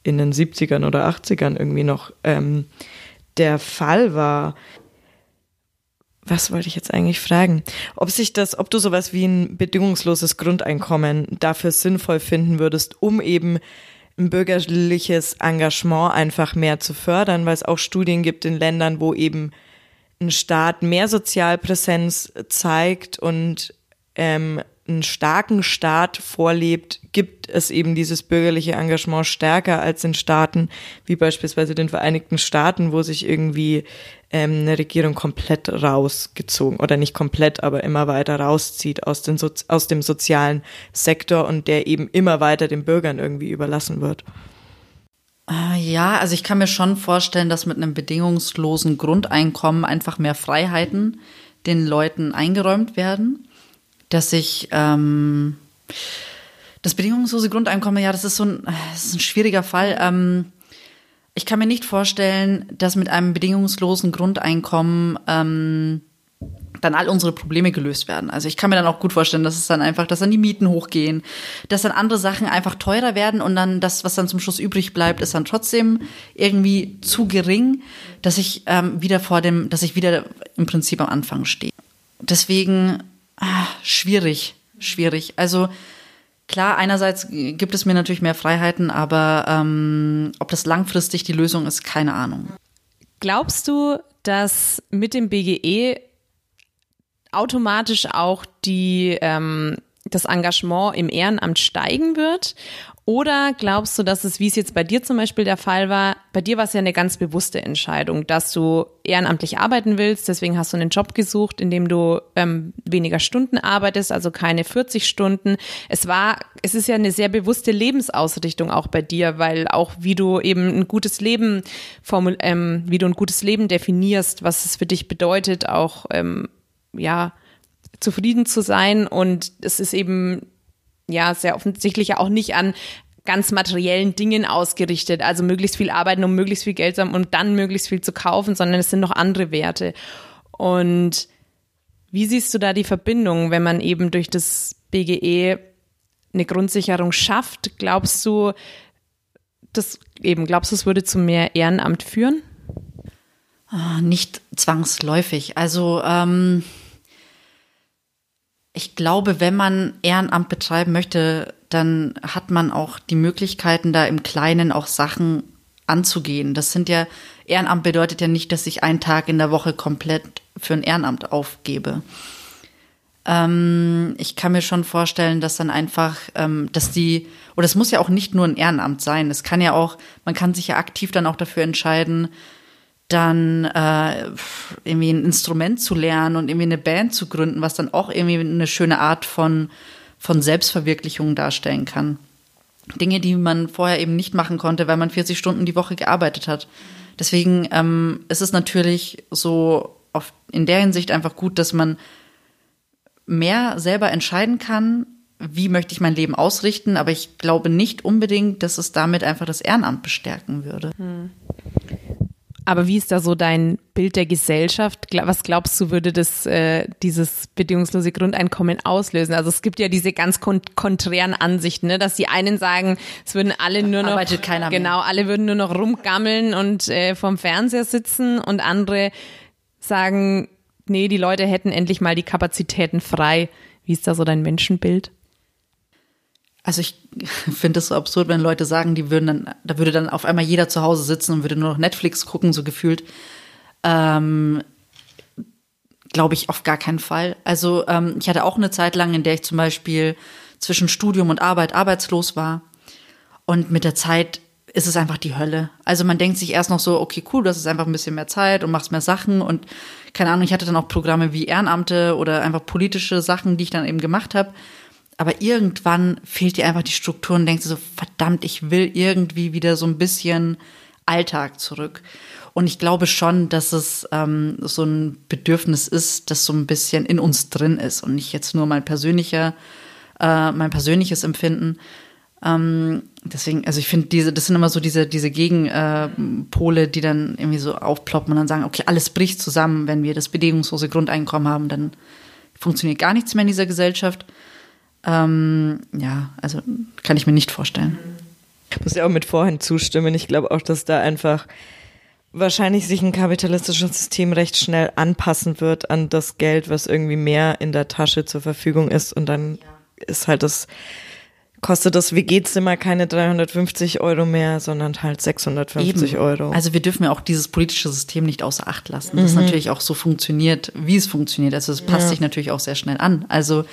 in den 70ern oder 80ern irgendwie noch ähm, der Fall war was wollte ich jetzt eigentlich fragen? Ob sich das, ob du sowas wie ein bedingungsloses Grundeinkommen dafür sinnvoll finden würdest, um eben ein bürgerliches Engagement einfach mehr zu fördern, weil es auch Studien gibt in Ländern, wo eben ein Staat mehr Sozialpräsenz zeigt und ähm, einen starken Staat vorlebt, gibt es eben dieses bürgerliche Engagement stärker als in Staaten wie beispielsweise den Vereinigten Staaten, wo sich irgendwie ähm, eine Regierung komplett rausgezogen oder nicht komplett, aber immer weiter rauszieht aus, den so aus dem sozialen Sektor und der eben immer weiter den Bürgern irgendwie überlassen wird. Äh, ja, also ich kann mir schon vorstellen, dass mit einem bedingungslosen Grundeinkommen einfach mehr Freiheiten den Leuten eingeräumt werden dass ich ähm, das bedingungslose Grundeinkommen, ja, das ist so ein, das ist ein schwieriger Fall. Ähm, ich kann mir nicht vorstellen, dass mit einem bedingungslosen Grundeinkommen ähm, dann all unsere Probleme gelöst werden. Also ich kann mir dann auch gut vorstellen, dass es dann einfach, dass dann die Mieten hochgehen, dass dann andere Sachen einfach teurer werden und dann das, was dann zum Schluss übrig bleibt, ist dann trotzdem irgendwie zu gering, dass ich ähm, wieder vor dem, dass ich wieder im Prinzip am Anfang stehe. Deswegen Ah, schwierig, schwierig. Also klar, einerseits gibt es mir natürlich mehr Freiheiten, aber ähm, ob das langfristig die Lösung ist, keine Ahnung. Glaubst du, dass mit dem BGE automatisch auch die ähm, das Engagement im Ehrenamt steigen wird? Oder glaubst du, dass es, wie es jetzt bei dir zum Beispiel der Fall war, bei dir war es ja eine ganz bewusste Entscheidung, dass du ehrenamtlich arbeiten willst, deswegen hast du einen Job gesucht, in dem du ähm, weniger Stunden arbeitest, also keine 40 Stunden. Es war, es ist ja eine sehr bewusste Lebensausrichtung auch bei dir, weil auch wie du eben ein gutes Leben ähm, wie du ein gutes Leben definierst, was es für dich bedeutet, auch ähm, ja zufrieden zu sein und es ist eben ja sehr offensichtlich auch nicht an ganz materiellen Dingen ausgerichtet, also möglichst viel arbeiten, um möglichst viel Geld zu haben und dann möglichst viel zu kaufen, sondern es sind noch andere Werte. Und wie siehst du da die Verbindung, wenn man eben durch das BGE eine Grundsicherung schafft? Glaubst du, das eben, glaubst du, es würde zu mehr Ehrenamt führen? Ah, nicht zwangsläufig. Also ähm, ich glaube, wenn man Ehrenamt betreiben möchte, dann hat man auch die Möglichkeiten, da im Kleinen auch Sachen anzugehen. Das sind ja, Ehrenamt bedeutet ja nicht, dass ich einen Tag in der Woche komplett für ein Ehrenamt aufgebe. Ähm, ich kann mir schon vorstellen, dass dann einfach, ähm, dass die, oder es muss ja auch nicht nur ein Ehrenamt sein. Es kann ja auch, man kann sich ja aktiv dann auch dafür entscheiden, dann äh, irgendwie ein Instrument zu lernen und irgendwie eine Band zu gründen, was dann auch irgendwie eine schöne Art von, von Selbstverwirklichung darstellen kann. Dinge, die man vorher eben nicht machen konnte, weil man 40 Stunden die Woche gearbeitet hat. Deswegen ähm, ist es natürlich so auf, in der Hinsicht einfach gut, dass man mehr selber entscheiden kann, wie möchte ich mein Leben ausrichten, aber ich glaube nicht unbedingt, dass es damit einfach das Ehrenamt bestärken würde. Hm. Aber wie ist da so dein Bild der Gesellschaft? Was glaubst du, würde das äh, dieses bedingungslose Grundeinkommen auslösen? Also es gibt ja diese ganz kont konträren Ansichten, ne? dass die einen sagen, es würden alle nur noch Arbeitet keiner genau, alle würden nur noch rumgammeln und äh, vorm Fernseher sitzen und andere sagen, nee, die Leute hätten endlich mal die Kapazitäten frei. Wie ist da so dein Menschenbild? Also ich finde es so absurd, wenn Leute sagen, die würden dann, da würde dann auf einmal jeder zu Hause sitzen und würde nur noch Netflix gucken, so gefühlt. Ähm, Glaube ich auf gar keinen Fall. Also ähm, ich hatte auch eine Zeit lang, in der ich zum Beispiel zwischen Studium und Arbeit arbeitslos war. Und mit der Zeit ist es einfach die Hölle. Also man denkt sich erst noch so, okay, cool, hast jetzt einfach ein bisschen mehr Zeit und machst mehr Sachen und keine Ahnung, ich hatte dann auch Programme wie Ehrenamte oder einfach politische Sachen, die ich dann eben gemacht habe. Aber irgendwann fehlt dir einfach die Struktur und denkst so, verdammt, ich will irgendwie wieder so ein bisschen Alltag zurück. Und ich glaube schon, dass es ähm, so ein Bedürfnis ist, das so ein bisschen in uns drin ist und nicht jetzt nur mein persönlicher, äh, mein persönliches Empfinden. Ähm, deswegen, also ich finde, diese, das sind immer so diese, diese Gegenpole, äh, die dann irgendwie so aufploppen und dann sagen, okay, alles bricht zusammen, wenn wir das bedingungslose Grundeinkommen haben, dann funktioniert gar nichts mehr in dieser Gesellschaft. Ähm, ja, also kann ich mir nicht vorstellen. Ich muss ja auch mit vorhin zustimmen. Ich glaube auch, dass da einfach wahrscheinlich sich ein kapitalistisches System recht schnell anpassen wird an das Geld, was irgendwie mehr in der Tasche zur Verfügung ist. Und dann ist halt das kostet das WG-Zimmer keine 350 Euro mehr, sondern halt 650 Eben. Euro. Also wir dürfen ja auch dieses politische System nicht außer Acht lassen, das mhm. natürlich auch so funktioniert, wie es funktioniert. Also es passt ja. sich natürlich auch sehr schnell an. Also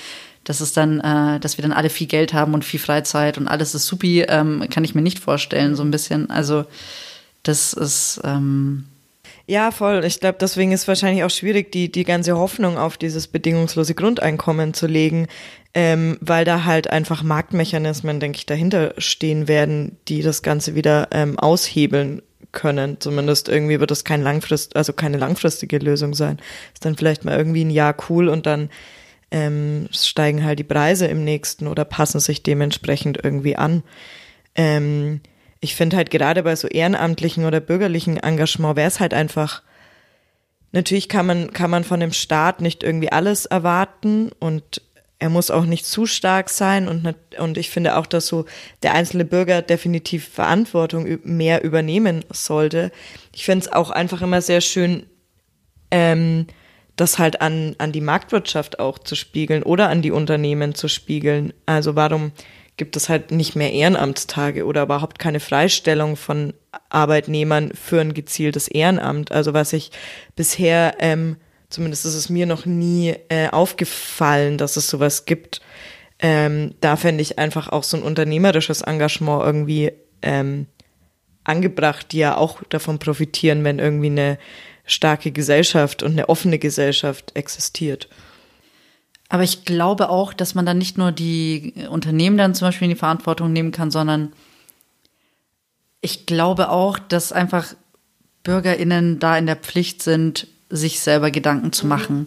dass es dann, äh, dass wir dann alle viel Geld haben und viel Freizeit und alles ist supi, ähm, kann ich mir nicht vorstellen, so ein bisschen. Also das ist ähm, ja, voll. Ich glaube, deswegen ist wahrscheinlich auch schwierig, die, die ganze Hoffnung auf dieses bedingungslose Grundeinkommen zu legen, ähm, weil da halt einfach Marktmechanismen, denke ich, dahinter stehen werden, die das Ganze wieder ähm, aushebeln können. Zumindest irgendwie wird das kein langfrist, also keine langfristige Lösung sein. Ist dann vielleicht mal irgendwie ein Jahr cool und dann ähm, steigen halt die Preise im nächsten oder passen sich dementsprechend irgendwie an. Ähm, ich finde halt gerade bei so ehrenamtlichen oder bürgerlichen Engagement wäre es halt einfach, natürlich kann man, kann man von dem Staat nicht irgendwie alles erwarten und er muss auch nicht zu stark sein und, und ich finde auch, dass so der einzelne Bürger definitiv Verantwortung mehr übernehmen sollte. Ich finde es auch einfach immer sehr schön, ähm, das halt an, an die Marktwirtschaft auch zu spiegeln oder an die Unternehmen zu spiegeln. Also warum gibt es halt nicht mehr Ehrenamtstage oder überhaupt keine Freistellung von Arbeitnehmern für ein gezieltes Ehrenamt. Also was ich bisher, ähm, zumindest ist es mir noch nie äh, aufgefallen, dass es sowas gibt. Ähm, da fände ich einfach auch so ein unternehmerisches Engagement irgendwie ähm, angebracht, die ja auch davon profitieren, wenn irgendwie eine starke Gesellschaft und eine offene Gesellschaft existiert. Aber ich glaube auch, dass man dann nicht nur die Unternehmen dann zum Beispiel in die Verantwortung nehmen kann, sondern ich glaube auch, dass einfach BürgerInnen da in der Pflicht sind, sich selber Gedanken zu machen.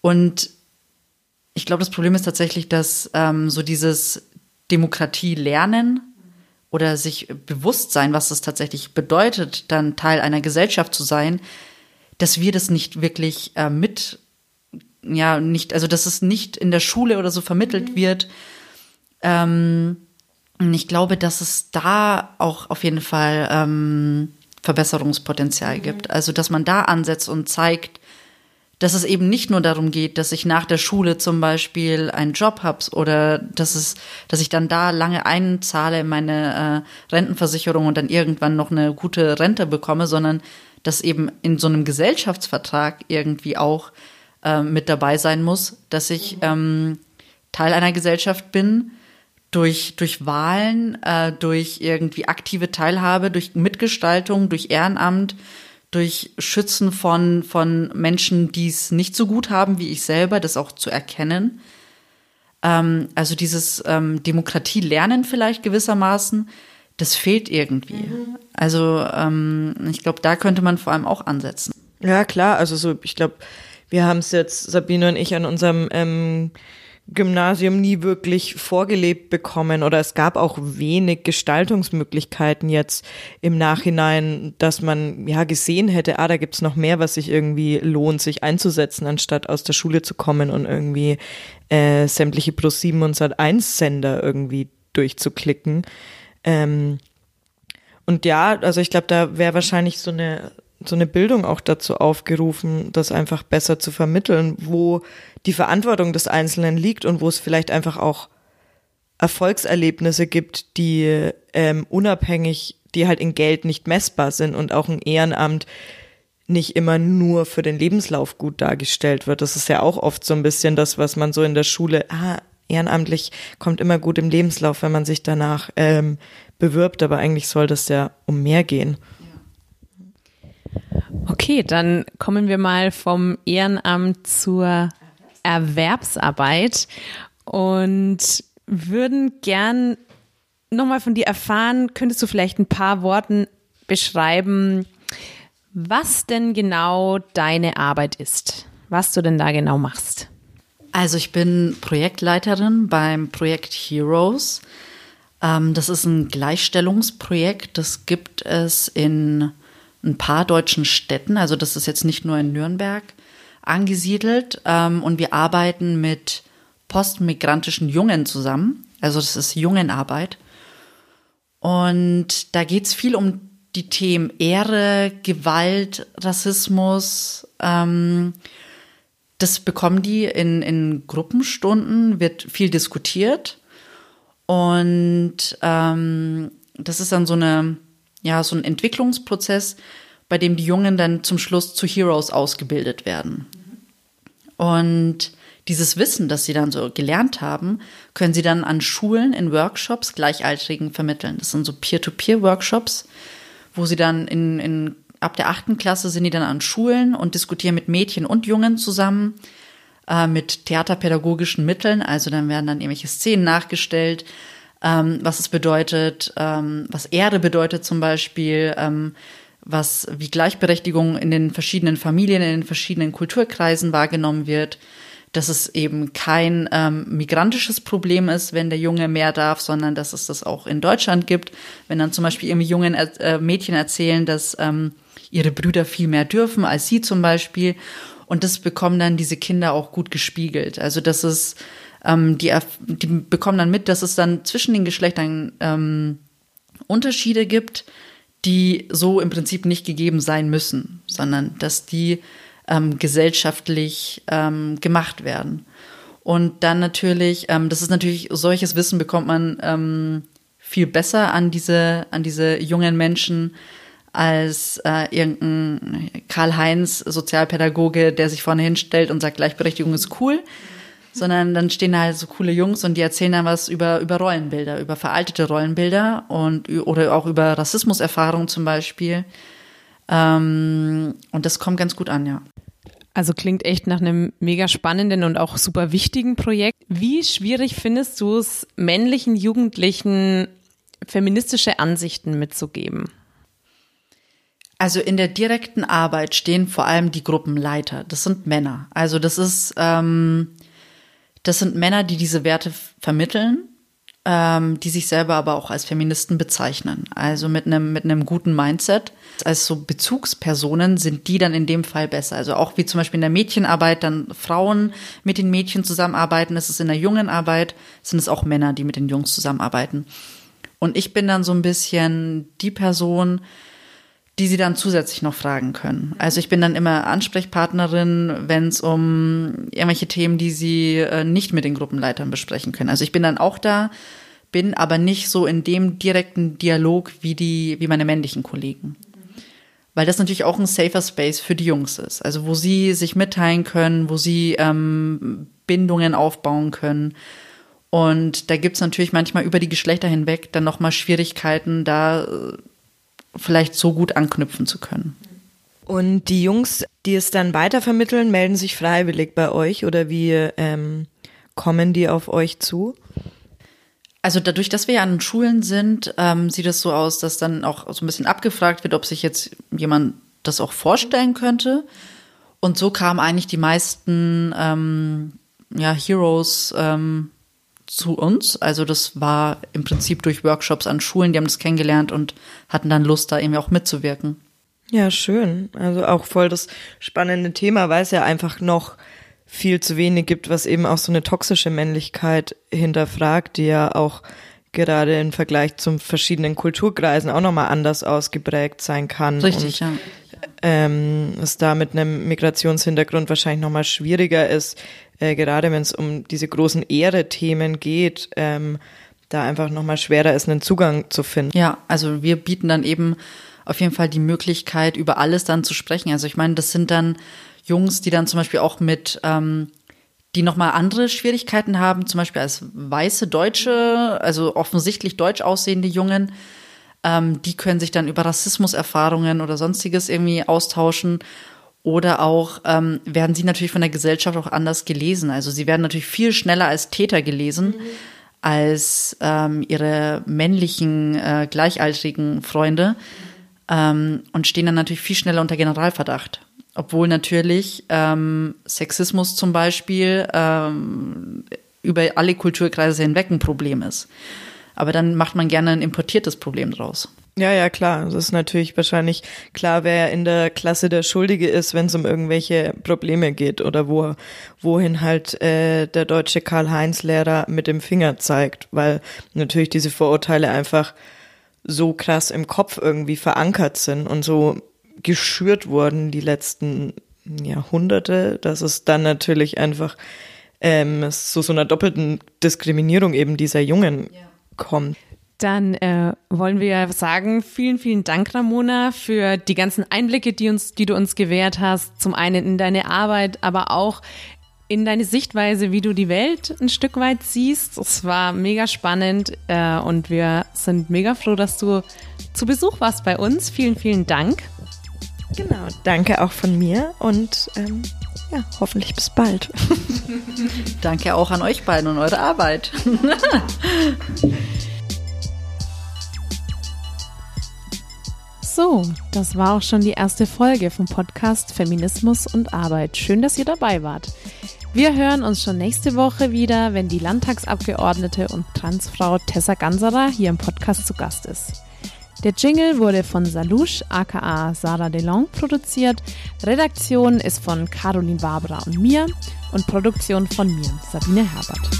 Und ich glaube, das Problem ist tatsächlich, dass ähm, so dieses Demokratie lernen oder sich bewusst sein, was es tatsächlich bedeutet, dann Teil einer Gesellschaft zu sein, dass wir das nicht wirklich äh, mit ja nicht, also dass es nicht in der Schule oder so vermittelt mhm. wird. Ähm, ich glaube, dass es da auch auf jeden Fall ähm, Verbesserungspotenzial mhm. gibt. Also dass man da ansetzt und zeigt, dass es eben nicht nur darum geht, dass ich nach der Schule zum Beispiel einen Job habe oder dass es, dass ich dann da lange einzahle in meine äh, Rentenversicherung und dann irgendwann noch eine gute Rente bekomme, sondern dass eben in so einem Gesellschaftsvertrag irgendwie auch äh, mit dabei sein muss, dass ich ähm, Teil einer Gesellschaft bin, durch, durch Wahlen, äh, durch irgendwie aktive Teilhabe, durch Mitgestaltung, durch Ehrenamt, durch Schützen von, von Menschen, die es nicht so gut haben wie ich selber, das auch zu erkennen. Ähm, also dieses ähm, Demokratie lernen vielleicht gewissermaßen, das fehlt irgendwie. Mhm. Also ähm, ich glaube, da könnte man vor allem auch ansetzen. Ja, klar, also so, ich glaube, wir haben es jetzt, Sabine und ich, an unserem ähm, Gymnasium nie wirklich vorgelebt bekommen oder es gab auch wenig Gestaltungsmöglichkeiten jetzt im Nachhinein, dass man ja gesehen hätte, ah, da gibt's noch mehr, was sich irgendwie lohnt, sich einzusetzen, anstatt aus der Schule zu kommen und irgendwie äh, sämtliche Plus 7 und Sat 1 Sender irgendwie durchzuklicken. Ähm, und ja, also ich glaube, da wäre wahrscheinlich so eine so eine Bildung auch dazu aufgerufen, das einfach besser zu vermitteln, wo die Verantwortung des Einzelnen liegt und wo es vielleicht einfach auch Erfolgserlebnisse gibt, die ähm, unabhängig, die halt in Geld nicht messbar sind und auch ein Ehrenamt nicht immer nur für den Lebenslauf gut dargestellt wird. Das ist ja auch oft so ein bisschen das, was man so in der Schule, ah, ehrenamtlich kommt immer gut im Lebenslauf, wenn man sich danach ähm, bewirbt, aber eigentlich soll das ja um mehr gehen. Okay, dann kommen wir mal vom Ehrenamt zur Erwerbsarbeit und würden gern nochmal von dir erfahren, könntest du vielleicht ein paar Worten beschreiben, was denn genau deine Arbeit ist, was du denn da genau machst? Also ich bin Projektleiterin beim Projekt Heroes. Ähm, das ist ein Gleichstellungsprojekt, das gibt es in ein paar deutschen Städten. Also das ist jetzt nicht nur in Nürnberg angesiedelt. Ähm, und wir arbeiten mit postmigrantischen Jungen zusammen. Also das ist Jungenarbeit. Und da geht es viel um die Themen Ehre, Gewalt, Rassismus. Ähm, das bekommen die in, in Gruppenstunden, wird viel diskutiert. Und ähm, das ist dann so eine, ja, so ein Entwicklungsprozess, bei dem die Jungen dann zum Schluss zu Heroes ausgebildet werden. Und dieses Wissen, das sie dann so gelernt haben, können sie dann an Schulen in Workshops Gleichaltrigen vermitteln. Das sind so Peer-to-Peer-Workshops, wo sie dann in, in ab der achten Klasse sind die dann an Schulen und diskutieren mit Mädchen und Jungen zusammen äh, mit theaterpädagogischen Mitteln. Also dann werden dann irgendwelche Szenen nachgestellt, ähm, was es bedeutet, ähm, was Erde bedeutet zum Beispiel, ähm, was wie Gleichberechtigung in den verschiedenen Familien, in den verschiedenen Kulturkreisen wahrgenommen wird dass es eben kein ähm, migrantisches Problem ist, wenn der Junge mehr darf, sondern dass es das auch in Deutschland gibt. Wenn dann zum Beispiel irgendwie jungen äh, Mädchen erzählen, dass ähm, ihre Brüder viel mehr dürfen als sie zum Beispiel. Und das bekommen dann diese Kinder auch gut gespiegelt. Also das ist, ähm, die, die bekommen dann mit, dass es dann zwischen den Geschlechtern ähm, Unterschiede gibt, die so im Prinzip nicht gegeben sein müssen, sondern dass die ähm, gesellschaftlich ähm, gemacht werden. Und dann natürlich, ähm, das ist natürlich, solches Wissen bekommt man ähm, viel besser an diese, an diese jungen Menschen als äh, irgendein Karl-Heinz, Sozialpädagoge, der sich vorne hinstellt und sagt, Gleichberechtigung ist cool. Sondern dann stehen da halt so coole Jungs und die erzählen dann was über, über Rollenbilder, über veraltete Rollenbilder und oder auch über Rassismuserfahrungen zum Beispiel. Ähm, und das kommt ganz gut an, ja. Also klingt echt nach einem mega spannenden und auch super wichtigen Projekt. Wie schwierig findest du es, männlichen Jugendlichen feministische Ansichten mitzugeben? Also in der direkten Arbeit stehen vor allem die Gruppenleiter. Das sind Männer. Also das ist, ähm, das sind Männer, die diese Werte vermitteln ähm, die sich selber aber auch als Feministen bezeichnen. Also mit einem mit einem guten Mindset. Als so Bezugspersonen sind die dann in dem Fall besser. Also auch wie zum Beispiel in der Mädchenarbeit dann Frauen mit den Mädchen zusammenarbeiten. Ist in der Jungenarbeit sind es auch Männer, die mit den Jungs zusammenarbeiten. Und ich bin dann so ein bisschen die Person, die sie dann zusätzlich noch fragen können. Also ich bin dann immer Ansprechpartnerin, wenn es um irgendwelche Themen, die sie äh, nicht mit den Gruppenleitern besprechen können. Also ich bin dann auch da, bin aber nicht so in dem direkten Dialog wie die, wie meine männlichen Kollegen. Weil das natürlich auch ein safer Space für die Jungs ist. Also wo sie sich mitteilen können, wo sie ähm, Bindungen aufbauen können. Und da gibt's natürlich manchmal über die Geschlechter hinweg dann nochmal Schwierigkeiten, da äh, vielleicht so gut anknüpfen zu können. Und die Jungs, die es dann weitervermitteln, melden sich freiwillig bei euch oder wie ähm, kommen die auf euch zu? Also dadurch, dass wir ja an Schulen sind, ähm, sieht es so aus, dass dann auch so ein bisschen abgefragt wird, ob sich jetzt jemand das auch vorstellen könnte. Und so kamen eigentlich die meisten ähm, ja, Heroes ähm, zu uns. Also das war im Prinzip durch Workshops an Schulen, die haben das kennengelernt und hatten dann Lust, da irgendwie auch mitzuwirken. Ja, schön. Also auch voll das spannende Thema, weil es ja einfach noch viel zu wenig gibt, was eben auch so eine toxische Männlichkeit hinterfragt, die ja auch gerade im Vergleich zu verschiedenen Kulturkreisen auch nochmal anders ausgeprägt sein kann. Richtig, ja. Ähm, es da mit einem Migrationshintergrund wahrscheinlich nochmal schwieriger ist, äh, gerade wenn es um diese großen Ehre-Themen geht, ähm, da einfach nochmal schwerer ist, einen Zugang zu finden. Ja, also wir bieten dann eben auf jeden Fall die Möglichkeit, über alles dann zu sprechen. Also ich meine, das sind dann Jungs, die dann zum Beispiel auch mit, ähm, die nochmal andere Schwierigkeiten haben, zum Beispiel als weiße Deutsche, also offensichtlich deutsch aussehende Jungen, ähm, die können sich dann über Rassismuserfahrungen oder sonstiges irgendwie austauschen. Oder auch ähm, werden sie natürlich von der Gesellschaft auch anders gelesen. Also sie werden natürlich viel schneller als Täter gelesen. Mhm als ähm, ihre männlichen äh, gleichaltrigen Freunde ähm, und stehen dann natürlich viel schneller unter Generalverdacht. Obwohl natürlich ähm, Sexismus zum Beispiel ähm, über alle Kulturkreise hinweg ein Problem ist. Aber dann macht man gerne ein importiertes Problem draus. Ja, ja, klar. Das ist natürlich wahrscheinlich klar, wer in der Klasse der Schuldige ist, wenn es um irgendwelche Probleme geht oder wo, wohin halt äh, der deutsche Karl-Heinz-Lehrer mit dem Finger zeigt, weil natürlich diese Vorurteile einfach so krass im Kopf irgendwie verankert sind und so geschürt wurden die letzten Jahrhunderte, dass es dann natürlich einfach ähm, zu so einer doppelten Diskriminierung eben dieser Jungen ja. Kommt. Dann äh, wollen wir sagen, vielen, vielen Dank, Ramona, für die ganzen Einblicke, die, uns, die du uns gewährt hast. Zum einen in deine Arbeit, aber auch in deine Sichtweise, wie du die Welt ein Stück weit siehst. Es war mega spannend äh, und wir sind mega froh, dass du zu Besuch warst bei uns. Vielen, vielen Dank. Genau, danke auch von mir und ähm, ja, hoffentlich bis bald. danke auch an euch beiden und eure Arbeit. So, das war auch schon die erste Folge vom Podcast Feminismus und Arbeit. Schön, dass ihr dabei wart. Wir hören uns schon nächste Woche wieder, wenn die Landtagsabgeordnete und Transfrau Tessa Ganserer hier im Podcast zu Gast ist. Der Jingle wurde von Salouche aka Sarah DeLong produziert. Redaktion ist von Caroline Barbara und mir und Produktion von mir, Sabine Herbert.